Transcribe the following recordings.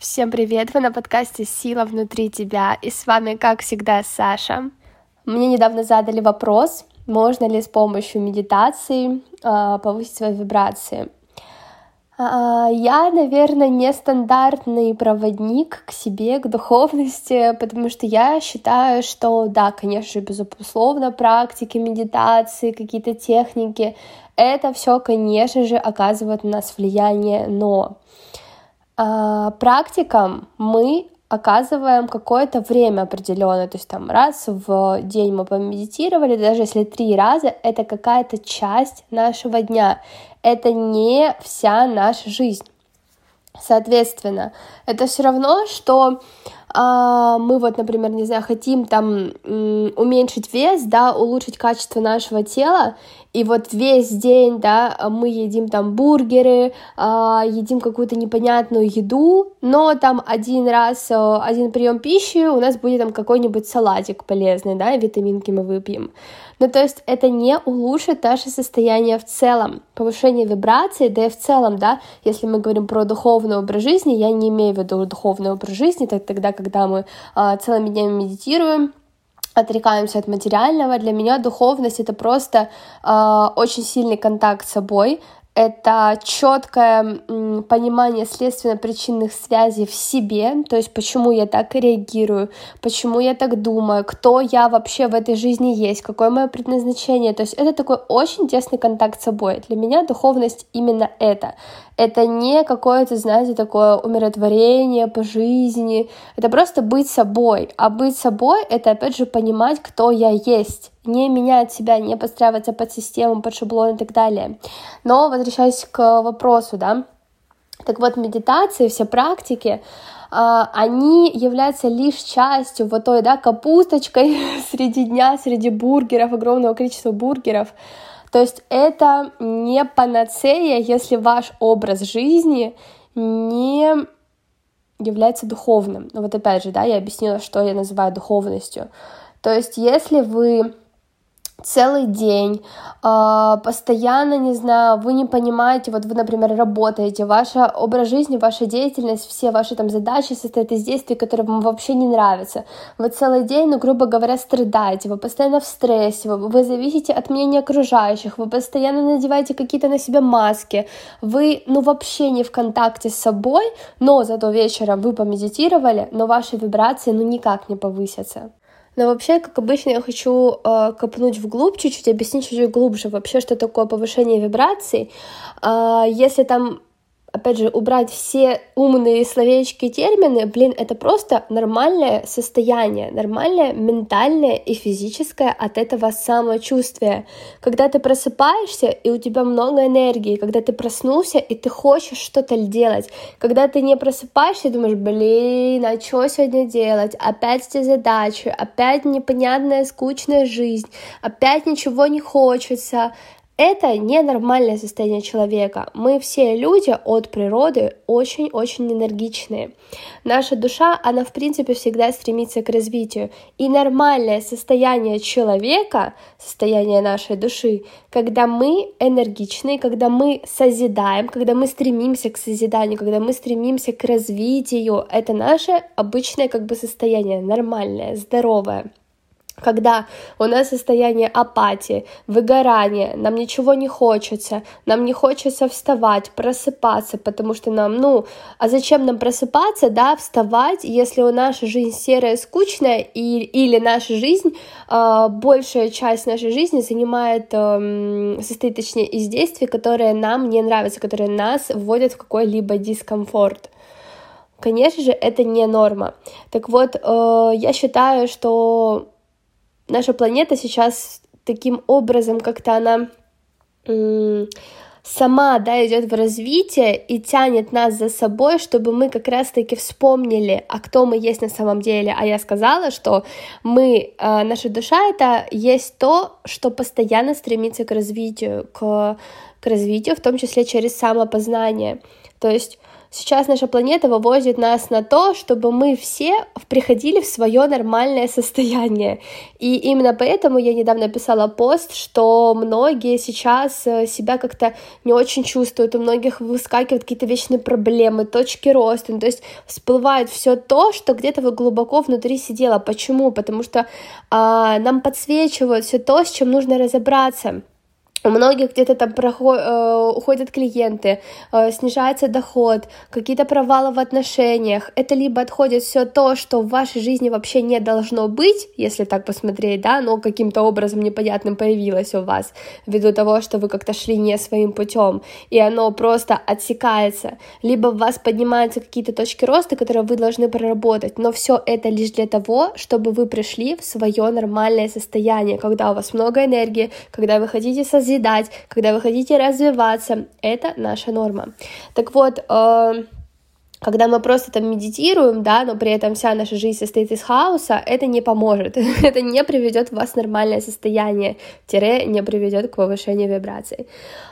Всем привет! Вы на подкасте «Сила внутри тебя» и с вами, как всегда, Саша. Мне недавно задали вопрос, можно ли с помощью медитации э, повысить свои вибрации. Э, я, наверное, нестандартный проводник к себе, к духовности, потому что я считаю, что, да, конечно, безусловно, практики медитации, какие-то техники, это все, конечно же, оказывает на нас влияние, но практикам мы оказываем какое-то время определенное, то есть там раз в день мы помедитировали, даже если три раза, это какая-то часть нашего дня, это не вся наша жизнь. Соответственно, это все равно, что а, мы вот, например, не знаю, хотим там уменьшить вес, да, улучшить качество нашего тела, и вот весь день, да, мы едим там бургеры, а, едим какую-то непонятную еду, но там один раз, э, один прием пищи у нас будет там какой-нибудь салатик полезный, да, витаминки мы выпьем. Ну, то есть это не улучшит наше состояние в целом, повышение вибраций, да и в целом, да, если мы говорим про духовный образ жизни, я не имею в виду духовный образ жизни, так тогда, когда мы а, целыми днями медитируем, отрекаемся от материального. Для меня духовность это просто э, очень сильный контакт с собой, это четкое понимание следственно-причинных связей в себе, то есть почему я так реагирую, почему я так думаю, кто я вообще в этой жизни есть, какое мое предназначение. То есть это такой очень тесный контакт с собой. Для меня духовность именно это. Это не какое-то, знаете, такое умиротворение по жизни. Это просто быть собой. А быть собой — это, опять же, понимать, кто я есть не менять себя, не подстраиваться под систему, под шаблон и так далее. Но возвращаясь к вопросу, да, так вот, медитации, все практики, а, они являются лишь частью вот той, да, капусточкой среди дня, среди бургеров, огромного количества бургеров. То есть это не панацея, если ваш образ жизни не является духовным. Ну вот опять же, да, я объяснила, что я называю духовностью. То есть если вы целый день, а, постоянно, не знаю, вы не понимаете, вот вы, например, работаете, ваш образ жизни, ваша деятельность, все ваши там задачи состоят из действий, которые вам вообще не нравятся. Вы целый день, ну, грубо говоря, страдаете, вы постоянно в стрессе, вы, вы зависите от мнения окружающих, вы постоянно надеваете какие-то на себя маски, вы, ну, вообще не в контакте с собой, но зато вечером вы помедитировали, но ваши вибрации, ну, никак не повысятся. Но вообще, как обычно, я хочу э, копнуть вглубь чуть-чуть, объяснить чуть-чуть глубже вообще, что такое повышение вибраций. Э, если там опять же, убрать все умные словечки и термины, блин, это просто нормальное состояние, нормальное ментальное и физическое от этого самочувствия. Когда ты просыпаешься, и у тебя много энергии, когда ты проснулся, и ты хочешь что-то делать, когда ты не просыпаешься, и думаешь, блин, а что сегодня делать? Опять эти задачи, опять непонятная скучная жизнь, опять ничего не хочется, это ненормальное состояние человека. Мы все люди от природы очень-очень энергичные. Наша душа, она в принципе всегда стремится к развитию. И нормальное состояние человека, состояние нашей души, когда мы энергичны, когда мы созидаем, когда мы стремимся к созиданию, когда мы стремимся к развитию, это наше обычное как бы состояние, нормальное, здоровое когда у нас состояние апатии, выгорания, нам ничего не хочется, нам не хочется вставать, просыпаться, потому что нам, ну, а зачем нам просыпаться, да, вставать, если у наша жизнь серая, скучная, и, или наша жизнь, э, большая часть нашей жизни занимает, э, состоит, точнее, из действий, которые нам не нравятся, которые нас вводят в какой-либо дискомфорт. Конечно же, это не норма. Так вот, э, я считаю, что наша планета сейчас таким образом как-то она сама, да, идет в развитие и тянет нас за собой, чтобы мы как раз-таки вспомнили, а кто мы есть на самом деле. А я сказала, что мы, э, наша душа, это есть то, что постоянно стремится к развитию, к, к развитию, в том числе через самопознание. То есть Сейчас наша планета вывозит нас на то, чтобы мы все приходили в свое нормальное состояние. И именно поэтому я недавно писала пост, что многие сейчас э, себя как-то не очень чувствуют, у многих выскакивают какие-то вечные проблемы, точки роста, ну, то есть всплывает все то, что где-то вы глубоко внутри сидело. Почему? Потому что а, нам подсвечивают все то, с чем нужно разобраться у многих где-то там проходят, э, уходят клиенты, э, снижается доход, какие-то провалы в отношениях. Это либо отходит все то, что в вашей жизни вообще не должно быть, если так посмотреть, да, но каким-то образом непонятным появилось у вас, ввиду того, что вы как-то шли не своим путем, и оно просто отсекается. Либо в вас поднимаются какие-то точки роста, которые вы должны проработать, но все это лишь для того, чтобы вы пришли в свое нормальное состояние, когда у вас много энергии, когда вы хотите создать созидать, когда вы хотите развиваться, это наша норма. Так вот, э, когда мы просто там медитируем, да, но при этом вся наша жизнь состоит из хаоса, это не поможет, это не приведет вас в нормальное состояние, тире не приведет к повышению вибраций.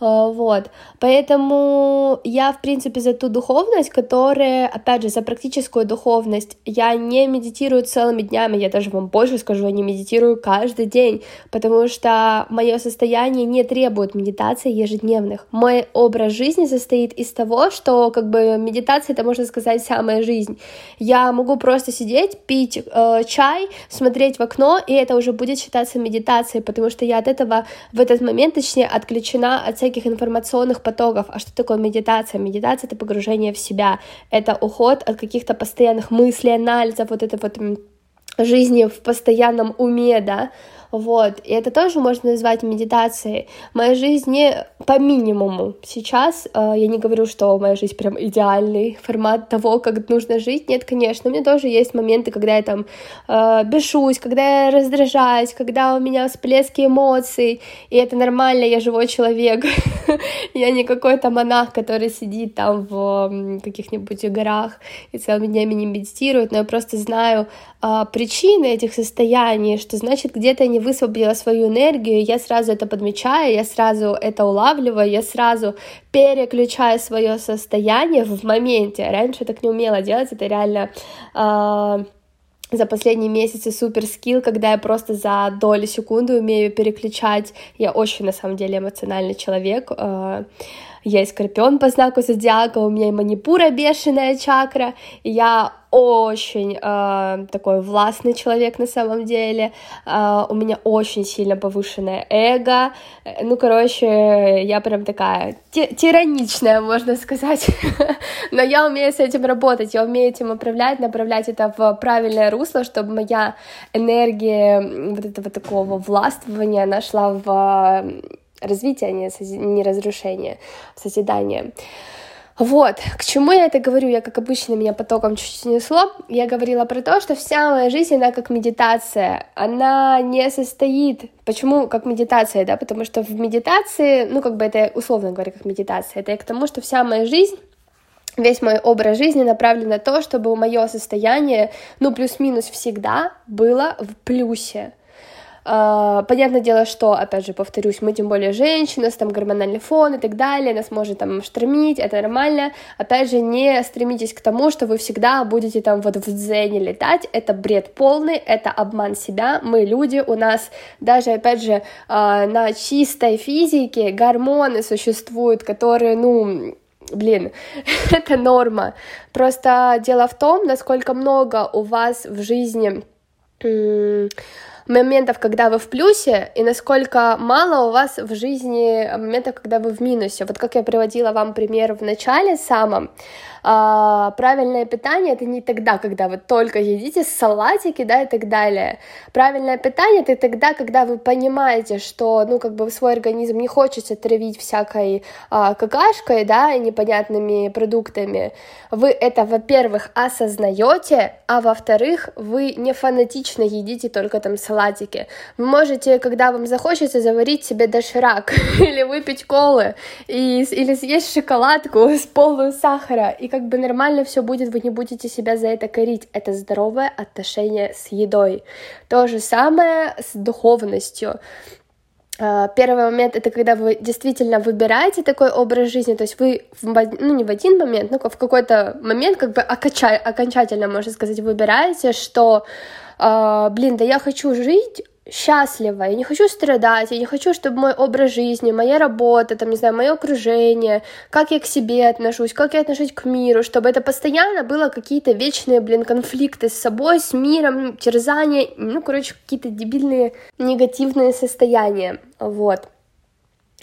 А, вот, поэтому я, в принципе, за ту духовность, которая, опять же, за практическую духовность, я не медитирую целыми днями, я даже вам больше скажу, я не медитирую каждый день, потому что мое состояние не требует медитации ежедневных. Мой образ жизни состоит из того, что, как бы, медитация — это можно сказать, вся моя жизнь. Я могу просто сидеть, пить э, чай, смотреть в окно, и это уже будет считаться медитацией, потому что я от этого в этот момент, точнее, отключена от всяких информационных потоков. А что такое медитация? Медитация — это погружение в себя, это уход от каких-то постоянных мыслей, анализов, вот это вот жизни в постоянном уме, да, вот, и это тоже можно назвать медитацией. Моя жизнь не по минимуму. Сейчас э, я не говорю, что моя жизнь прям идеальный формат того, как нужно жить. Нет, конечно, у меня тоже есть моменты, когда я там э, бешусь, когда я раздражаюсь, когда у меня всплески эмоций, и это нормально, я живой человек. я не какой-то монах, который сидит там в каких-нибудь горах и целыми днями не медитирует, но я просто знаю э, причины этих состояний, что значит где-то они высвободила свою энергию, я сразу это подмечаю, я сразу это улавливаю, я сразу переключаю свое состояние в моменте. Раньше я так не умела делать, это реально э, за последние месяцы супер скилл, когда я просто за доли секунды умею переключать. Я очень, на самом деле, эмоциональный человек. Э, я и скорпион по знаку зодиака, у меня и манипура бешеная чакра, и я очень э, такой властный человек на самом деле, э, у меня очень сильно повышенное эго, ну, короче, я прям такая тираничная, можно сказать, но я умею с этим работать, я умею этим управлять, направлять это в правильное русло, чтобы моя энергия вот этого такого властвования нашла в развитие, а не, не разрушение, созидание. Вот, к чему я это говорю? Я, как обычно, меня потоком чуть-чуть несло. Я говорила про то, что вся моя жизнь, она как медитация. Она не состоит... Почему как медитация, да? Потому что в медитации, ну, как бы это условно говоря, как медитация, это к тому, что вся моя жизнь весь мой образ жизни направлен на то, чтобы мое состояние, ну, плюс-минус всегда было в плюсе. Uh, понятное дело, что, опять же, повторюсь, мы тем более женщины, у нас там гормональный фон и так далее, нас может там штормить, это нормально. Опять же, не стремитесь к тому, что вы всегда будете там вот в дзене летать, это бред полный, это обман себя, мы люди, у нас даже, опять же, uh, на чистой физике гормоны существуют, которые, ну, блин, это норма. Просто дело в том, насколько много у вас в жизни моментов, когда вы в плюсе, и насколько мало у вас в жизни моментов, когда вы в минусе. Вот как я приводила вам пример в начале самом, а, правильное питание это не тогда, когда вы только едите салатики, да, и так далее. Правильное питание это тогда, когда вы понимаете, что, ну, как бы свой организм не хочется травить всякой а, какашкой, да, и непонятными продуктами. Вы это, во-первых, осознаете, а во-вторых, вы не фанатично едите только там салатики. Вы можете, когда вам захочется, заварить себе доширак или выпить колы и, или съесть шоколадку с полную сахара, и как бы нормально все будет, вы не будете себя за это корить. Это здоровое отношение с едой. То же самое с духовностью. А, первый момент это когда вы действительно выбираете такой образ жизни, то есть вы, в, ну не в один момент, но в какой-то момент как бы оконча, окончательно, можно сказать, выбираете, что, э, блин, да я хочу жить счастлива, я не хочу страдать, я не хочу, чтобы мой образ жизни, моя работа, там, не знаю, мое окружение, как я к себе отношусь, как я отношусь к миру, чтобы это постоянно было какие-то вечные, блин, конфликты с собой, с миром, терзания, ну, короче, какие-то дебильные негативные состояния, вот.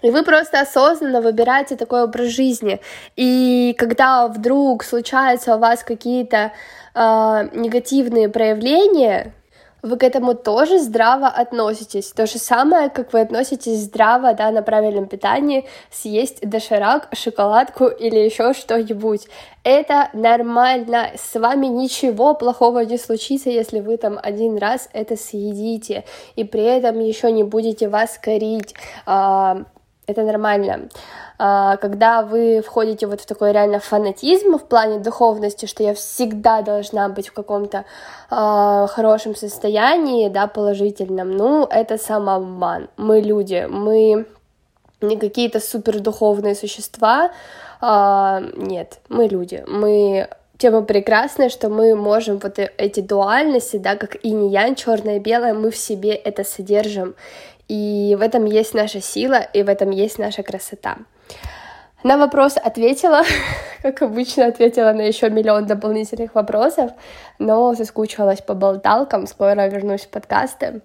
И вы просто осознанно выбираете такой образ жизни. И когда вдруг случаются у вас какие-то э, негативные проявления, вы к этому тоже здраво относитесь. То же самое, как вы относитесь здраво, да, на правильном питании, съесть доширак, шоколадку или еще что-нибудь. Это нормально, с вами ничего плохого не случится, если вы там один раз это съедите, и при этом еще не будете вас корить. А, это нормально. А, когда вы входите вот в такой реально фанатизм в плане духовности, что я всегда должна быть в каком-то э, хорошем состоянии, да, положительном, ну, это самообман. Мы люди, мы не какие-то супер духовные существа, э, нет, мы люди, мы тема прекрасная, что мы можем вот э, эти дуальности, да, как и не ян, черное и белое, мы в себе это содержим. И в этом есть наша сила, и в этом есть наша красота. На вопрос ответила, как обычно, ответила на еще миллион дополнительных вопросов, но соскучилась по болталкам, скоро вернусь в подкасты,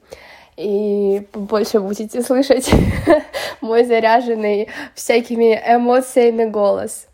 и больше будете слышать мой заряженный всякими эмоциями голос.